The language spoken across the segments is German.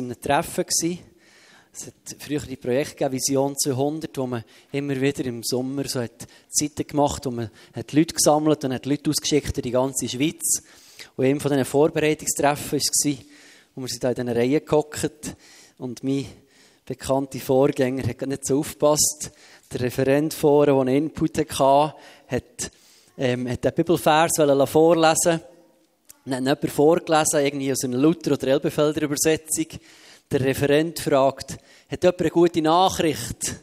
in einem Treffen. Gewesen. Es hat früher die Projekte Vision 200, wo man immer wieder im Sommer so hat Zeiten gemacht, wo man hat Leute gesammelt und hat Leute ausgeschickt in die ganze Schweiz. Und einem von diesen Vorbereitungstreffen war, wo wir sind da in diesen Reihen gehockt und mein bekannter Vorgänger hat nicht so aufgepasst. Der Referent vorne, der einen Input hatte, hat, ähm, hat den Bibelvers vorlesen und hat jemand vorgelesen, irgendwie aus einer Luther- oder Elbefelder Übersetzung. Der Referent fragt, hat jemand eine gute Nachricht?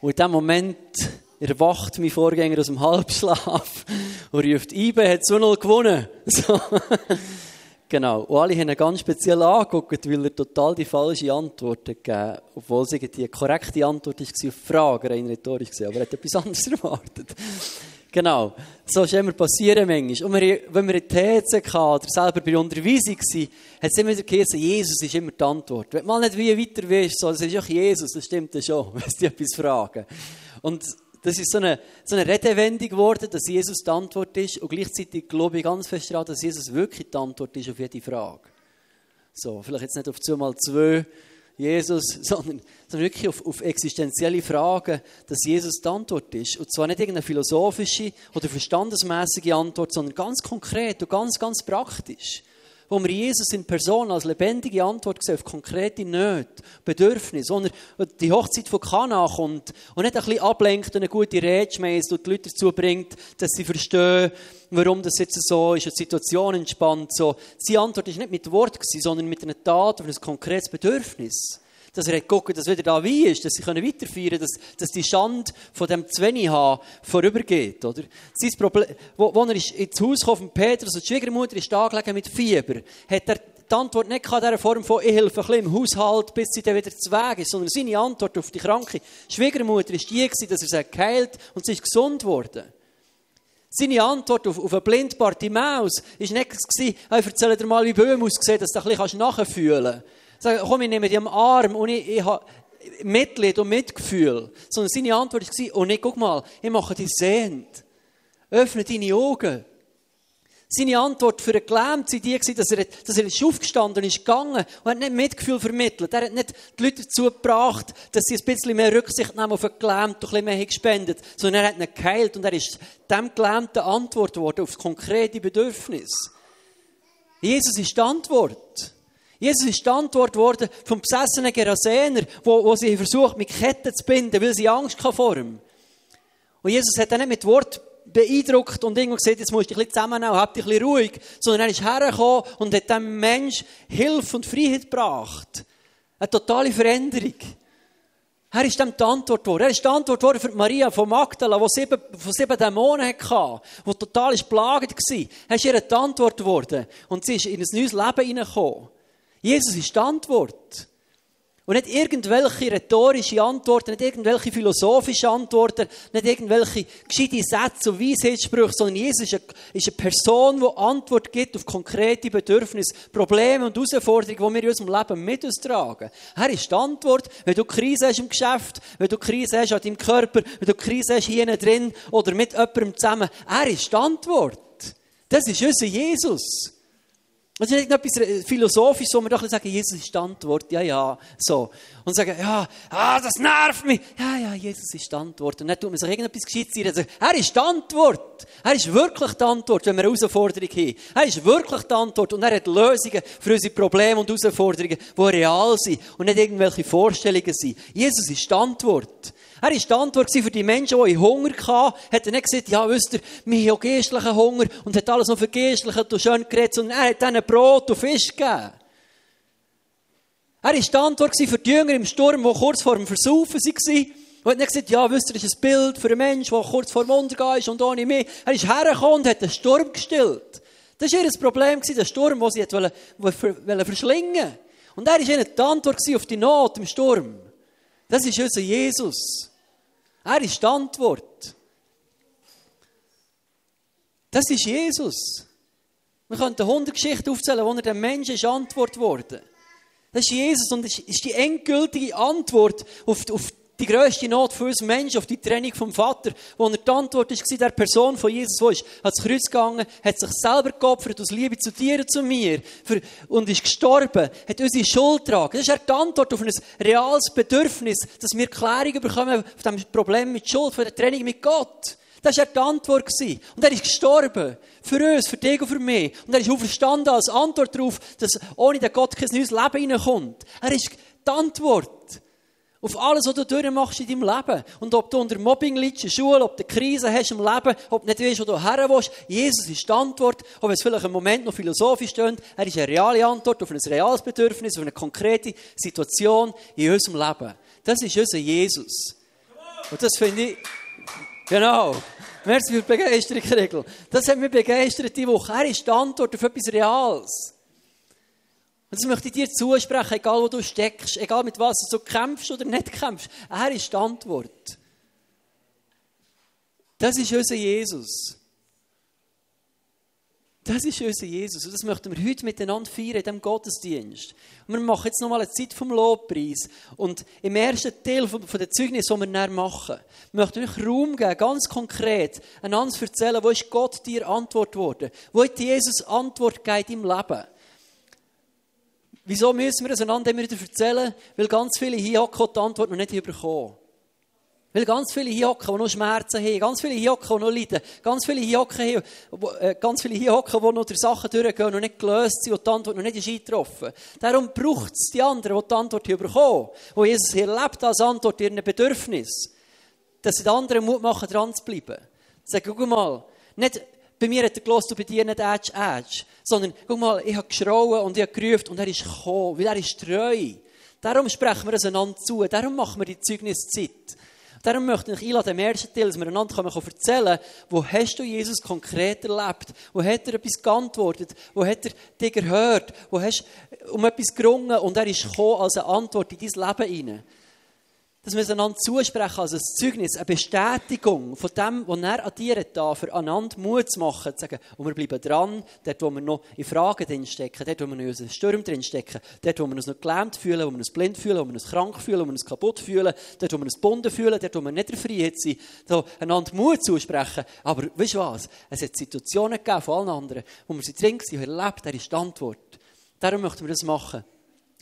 Und in dem Moment erwacht mein Vorgänger aus dem Halbschlaf und ruft, IBE hat 2-0 gewonnen. So. genau. Und alle haben ihn ganz speziell angeguckt, weil er total die falsche Antwort gegeben obwohl es die korrekte Antwort war auf die Frage, rein rhetorisch gesehen, aber er hat etwas anderes erwartet. Genau. So ist immer passieren manchmal. Und wenn wir in THC oder selber bei Unterweisung waren, hat es immer geheißen, Jesus ist immer die Antwort. Wenn mal nicht wie weiter weißt, so, das ist auch Jesus, das stimmt ja schon, wenn sie etwas fragen. Und das ist so eine, so eine Redewendung geworden, dass Jesus die Antwort ist. Und gleichzeitig glaube ich ganz fest daran, dass Jesus wirklich die Antwort ist auf jede Frage. So, vielleicht jetzt nicht auf zwei mal zwei Jesus, sondern, sondern wirklich auf, auf existenzielle Fragen, dass Jesus die Antwort ist. Und zwar nicht irgendeine philosophische oder verstandesmäßige Antwort, sondern ganz konkret und ganz, ganz praktisch wo wir Jesus in Person als lebendige Antwort sehen auf konkrete Nöte, Bedürfnisse, wo er die Hochzeit von Kana kommt und nicht ein bisschen ablenkt und eine gute Rede schmeißt und die Leute dazu bringt, dass sie verstehen, warum das jetzt so ist, die Situation entspannt. So. Seine Antwort ist nicht mit Wort, sondern mit einer Tat auf ein konkretes Bedürfnis dass er hat geguckt, dass wieder da wie ist, dass sie können, dass, dass die Schande von dem Zweniha vorübergeht, oder? Sein Problem, wo, wo er ist ins Haus kam Petrus und die Schwiegermutter ist da gelegen mit Fieber, hat er die Antwort nicht in dieser Form von, ich helfe ein bisschen im Haushalt, bis sie dann wieder zu Weg ist, sondern seine Antwort auf die kranke Schwiegermutter ist die dass er sie geheilt und sie ist gesund worden. Seine Antwort auf, auf eine blinde Bartimaus war nicht, ich erzähle dir mal, wie Böhm aussieht, dass du ein bisschen nachfühlen kannst. Sag, komm, ich nehme dich am Arm und ich, ich habe Mitleid und Mitgefühl. Sondern seine Antwort war, und ich, guck mal, ich mache dich sehend. Öffne deine Augen. Seine Antwort für einen Gelähmten war die, dass er, dass er ist aufgestanden ist gegangen und hat nicht Mitgefühl vermittelt. Er hat nicht die Leute dazu gebracht, dass sie ein bisschen mehr Rücksicht nehmen auf einen Gelähmten und ein bisschen mehr gespendet sondern er hat ihn geheilt und er ist dem Gelähmten Antwort geworden auf das konkrete Bedürfnis. Jesus ist die Antwort. Jesus ist die Antwort worden vom besessenen Gerasener, wo, wo sie versucht, mit Ketten zu binden, weil sie Angst vor ihm. Und Jesus hat dann nicht mit Wort beeindruckt und irgendwo gesagt, jetzt musst du dich zusammennehmen, hab dich ein bisschen ruhig, sondern er ist hergekommen und hat dem Mensch Hilfe und Freiheit gebracht. Eine totale Veränderung. Er ist dem die Antwort geworden. Er ist die Antwort geworden für Maria von Magdala, die sieben, von sieben Dämonen hatte, die total plagend war. Er ist ihr die Antwort geworden. Und sie ist in ein neues Leben hineingekommen. Jesus ist die Antwort. Und nicht irgendwelche rhetorische Antworten, nicht irgendwelche philosophische Antworten, nicht irgendwelche gescheite Sätze und Weisheitssprüche, sondern Jesus ist eine, ist eine Person, die Antwort gibt auf konkrete Bedürfnisse, Probleme und Herausforderungen, die wir in unserem Leben mit uns tragen. Er ist die Antwort, wenn du Krise hast im Geschäft, wenn du Krise hast an deinem Körper, wenn du Krise hast hier drin oder mit jemandem zusammen. Er ist die Antwort. Das ist unser Jesus. Das ist nicht etwas Philosophisches, wo wir doch sagen, Jesus ist die Antwort, ja, ja, so. Und sagen, ja, ah, das nervt mich. Ja, ja, Jesus ist die Antwort. Und dann tut man sich irgendetwas gescheit sein. Er ist die Antwort. Er ist wirklich die Antwort, wenn wir eine Herausforderung haben. Er ist wirklich die Antwort. Und er hat Lösungen für unsere Probleme und Herausforderungen, die real sind und nicht irgendwelche Vorstellungen sind. Jesus ist die Antwort. Er war die Antwort für die Menschen, die Hunger hatten. Hat er nicht gesagt, ja, wisst ihr, wir haben geistlichen Hunger und hat alles noch für geistlichen und schön geredet, sondern er hat ihnen Brot und Fisch gegeben. Er war die Antwort für die Jünger im Sturm, die kurz vor dem Versaufen waren. Und hat nicht gesagt, ja, wisst ihr, das ist ein Bild für einen Menschen, der kurz vor dem Untergehen ist und ohne mich. Er ist hergekommen und hat den Sturm gestillt. Das war ihr Problem, der Sturm, den sie wollen, wollen verschlingen Und er war ihnen die Antwort auf die Not im Sturm. Das ist unser Jesus. Er ist die Antwort. Das ist Jesus. Wir könnten 100 Geschichten aufzählen, wo er dem Menschen ist Antwort wurde. Das ist Jesus und das ist die endgültige Antwort auf, auf die grösste Not für uns Menschen auf die Trennung vom Vater, wo er die Antwort war, der Person von Jesus, wo ist, hat das Kreuz gegangen, hat sich selber geopfert aus Liebe zu dir und zu mir für, und ist gestorben, hat unsere Schuld getragen. Das ist die Antwort auf ein reales Bedürfnis, dass wir Klärung bekommen auf dem Problem mit Schuld, von der Trennung mit Gott. Das war die Antwort. Und er ist gestorben. Für uns, für dich und für mich. Und er ist auferstanden als Antwort darauf, dass ohne den Gott kein neues Leben hineinkommt. Er ist die Antwort. Auf alles, was du durchmachst in deinem Leben. Und ob du unter Mobbing liegst in Schule, ob du Krise hast im Leben, ob du nicht weißt, wo du her willst, Jesus ist die Antwort. Ob es vielleicht im Moment noch philosophisch stöhnt, er ist eine reale Antwort auf ein reales Bedürfnis, auf eine konkrete Situation in unserem Leben. Das ist unser Jesus. Und das finde ich, genau. Merci für die Begeisterung, Regel. Das hat mich begeistert diese Woche. Er ist die Antwort auf etwas Reales. Und das möchte ich dir zusprechen, egal wo du steckst, egal mit was du kämpfst oder nicht kämpfst. Er ist die Antwort. Das ist unser Jesus. Das ist unser Jesus. Und das möchten wir heute miteinander feiern in diesem Gottesdienst. Und wir machen jetzt nochmal eine Zeit vom Lobpreis. Und im ersten Teil von, von der Zeugnis, die wir dann machen, möchten wir euch Raum geben, ganz konkret, einander zu erzählen, wo ist Gott dir Antwort geworden? Wo hat Jesus Antwort gegeben im Leben? Wieso müssen wir es einander immer wieder erzählen? Weil ganz viele hier die Antwort noch nicht bekommen. Weil ganz viele hier die noch Schmerzen haben, ganz viele hier die noch leiden, ganz viele hier hocken, äh, ganz viele hier die noch durch Sachen durchgehen, und nicht gelöst sind und die Antwort noch nicht ist eingetroffen. Darum braucht es die anderen, die die Antwort hier bekommen, wo Jesus hier lebt als Antwort ihren Bedürfnis. Dass sie den anderen Mut machen, dran zu bleiben. Sagen, guck mal, nicht bei mir hat er gelost und bei dir nicht Edge, Edge. Sondern, guck mal, ich habe geschrauen und ich habe gerufen und er ist gekommen, weil er ist treu. Darum sprechen wir es einander zu. Darum machen wir die Zeugniszeit. Darum möchte ich einladen, im ersten Teil, dass wir einander erzählen können, wo hast du Jesus konkret erlebt? Wo hat er etwas geantwortet? Wo hat er dich gehört? Wo hast du um etwas gerungen und er ist gekommen als eine Antwort in dein Leben hinein? Dass wir es einander zusprechen als ein Zeugnis, eine Bestätigung von dem, was er an dir da für einander Mut zu machen, zu sagen, und wir bleiben dran, dort, wo wir noch in Fragen drinstecken, dort, wo wir noch in unseren Sturm drinstecken, dort, wo wir uns noch gelähmt fühlen, wo wir uns blind fühlen, wo wir uns krank fühlen, wo wir uns kaputt fühlen, dort, wo wir uns gebunden fühlen, dort, wo wir nicht in sind, da einander Mut zusprechen. Aber weißt du was? Es hat Situationen gegeben von allen anderen, wo wir sie drin waren, erlebt, er ist die Antwort. Darum möchten wir das machen.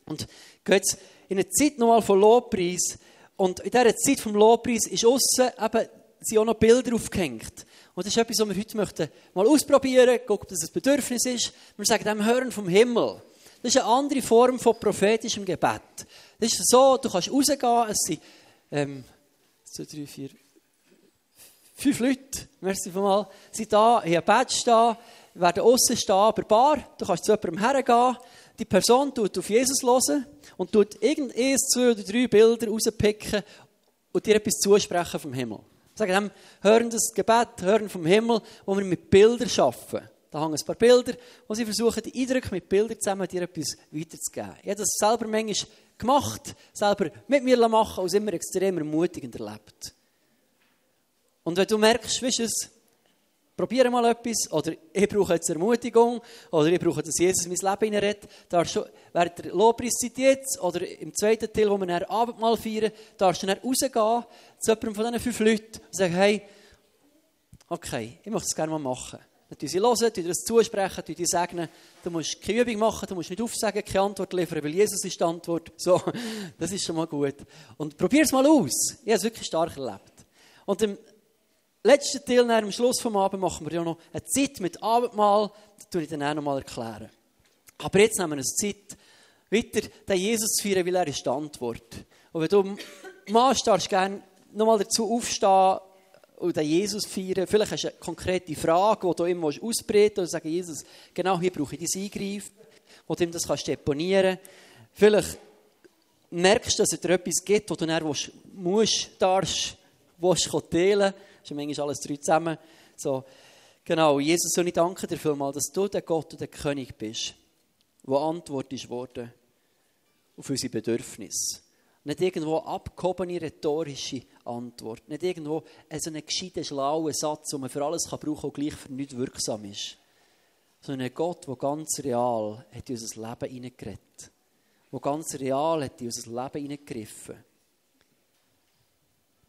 Und geht in eine Zeit nochmal von Lobpreis, und in dieser Zeit vom Lobpreis ist aussen eben, sind auch noch Bilder aufgehängt. Und das ist etwas, was wir heute möchten mal ausprobieren, gucken, ob das ein Bedürfnis ist. Wir sagen dem Hören vom Himmel. Das ist eine andere Form von prophetischem Gebet. Das ist so, du kannst rausgehen, es sind, ähm, zwei, drei, vier, fünf Leute, merci mal, sind da, haben ein Badge da, werden außen stehen, aber bar, du kannst zu jemandem hergehen, die Person tut auf Jesus hören und tut irgendein, zwei oder drei Bilder rauspicken und dir etwas zusprechen vom Himmel. Sagen dem, hören das Gebet, hören vom Himmel, wo wir mit Bildern arbeiten. Da hängen ein paar Bilder, wo sie versuchen, die Eindrücke mit Bildern zusammen dir etwas weiterzugeben. Ich habe das selber manchmal gemacht, selber mit mir machen es immer extrem ermutigend erlebt. Und wenn du merkst, weißt du, probiere mal etwas, oder ich brauche jetzt Ermutigung, oder ich brauche, dass Jesus mein Leben hineinredet, darfst du während der Lobpreiszeit jetzt, oder im zweiten Teil, wo wir dann Abendmahl feiern, darfst du dann rausgehen zu jemandem von diesen fünf Leuten und sagen, hey, okay, ich möchte es gerne mal machen. Dann sie hören, dir das zusprechen, dir segnen. Du musst keine Übung machen, du musst nicht aufsagen, keine Antwort liefern, weil Jesus ist die Antwort. So, das ist schon mal gut. Und probier es mal aus. Ich habe es wirklich stark erlebt. Und im letzten Teil, am Schluss vom Abend, machen wir ja noch eine Zeit mit Abendmahl. Das tue ich dann auch noch mal erklären. Aber jetzt nehmen wir eine Zeit, weiter den Jesus zu feiern, weil er ist die Antwort. Und wenn du magst, darfst du gerne nochmal dazu aufstehen und den Jesus feiern. Vielleicht hast du eine konkrete Frage, die du ihm ausbreiten und sagen, Jesus, genau hier brauche ich dein Eingreifen, wo du ihm das kannst deponieren Vielleicht merkst du, dass es dir etwas gibt, wo du dann musst, darfst, willst, teilen ist ja manchmal alles drei zusammen. So, genau, Jesus, soll ich danke dir vielmals, dass du der Gott und der König bist, der Antwort ist worden auf unsere Bedürfnisse. Nicht irgendwo abgehobene rhetorische Antwort. Nicht irgendwo so einen gescheiten, schlauen Satz, den man für alles kann brauchen kann und gleich für nichts wirksam ist. Sondern ein Gott, der ganz real hat in unser Leben hineingeredet. Der ganz real hat in unser Leben hineingegriffen.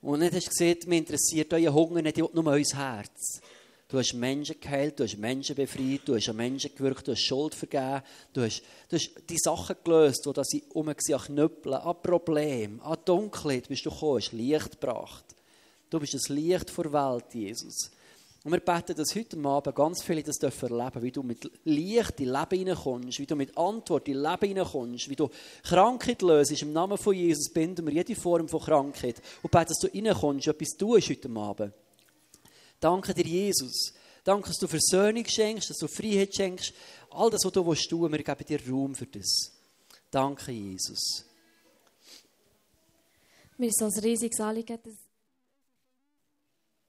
Und nicht hast gesehen, mich interessiert euer Hunger nicht nur unser Herz. Du hast Menschen geheilt, du hast Menschen befreit, du hast an Menschen gewirkt, du hast Schuld vergeben, du hast, du hast die Sachen gelöst, die sie um waren, an Knüppeln, an Problemen, an Dunkelheit, bist du gekommen, hast Licht gebracht. Du bist das Licht vor Welt, Jesus. Und wir beten, dass heute Abend ganz viele das erleben dürfen, wie du mit Licht in Leben hineinkommst, wie du mit Antwort in Leben hineinkommst, wie du Krankheit löst. Im Namen von Jesus binden wir jede Form von Krankheit und beten, dass du hineinkommst, etwas tust heute Abend. Danke dir, Jesus. Danke, dass du Versöhnung schenkst, dass du Freiheit schenkst. All das, was du willst, wir geben dir Raum für das. Danke, Jesus. Mir ist es ein riesiges Anliegen, dass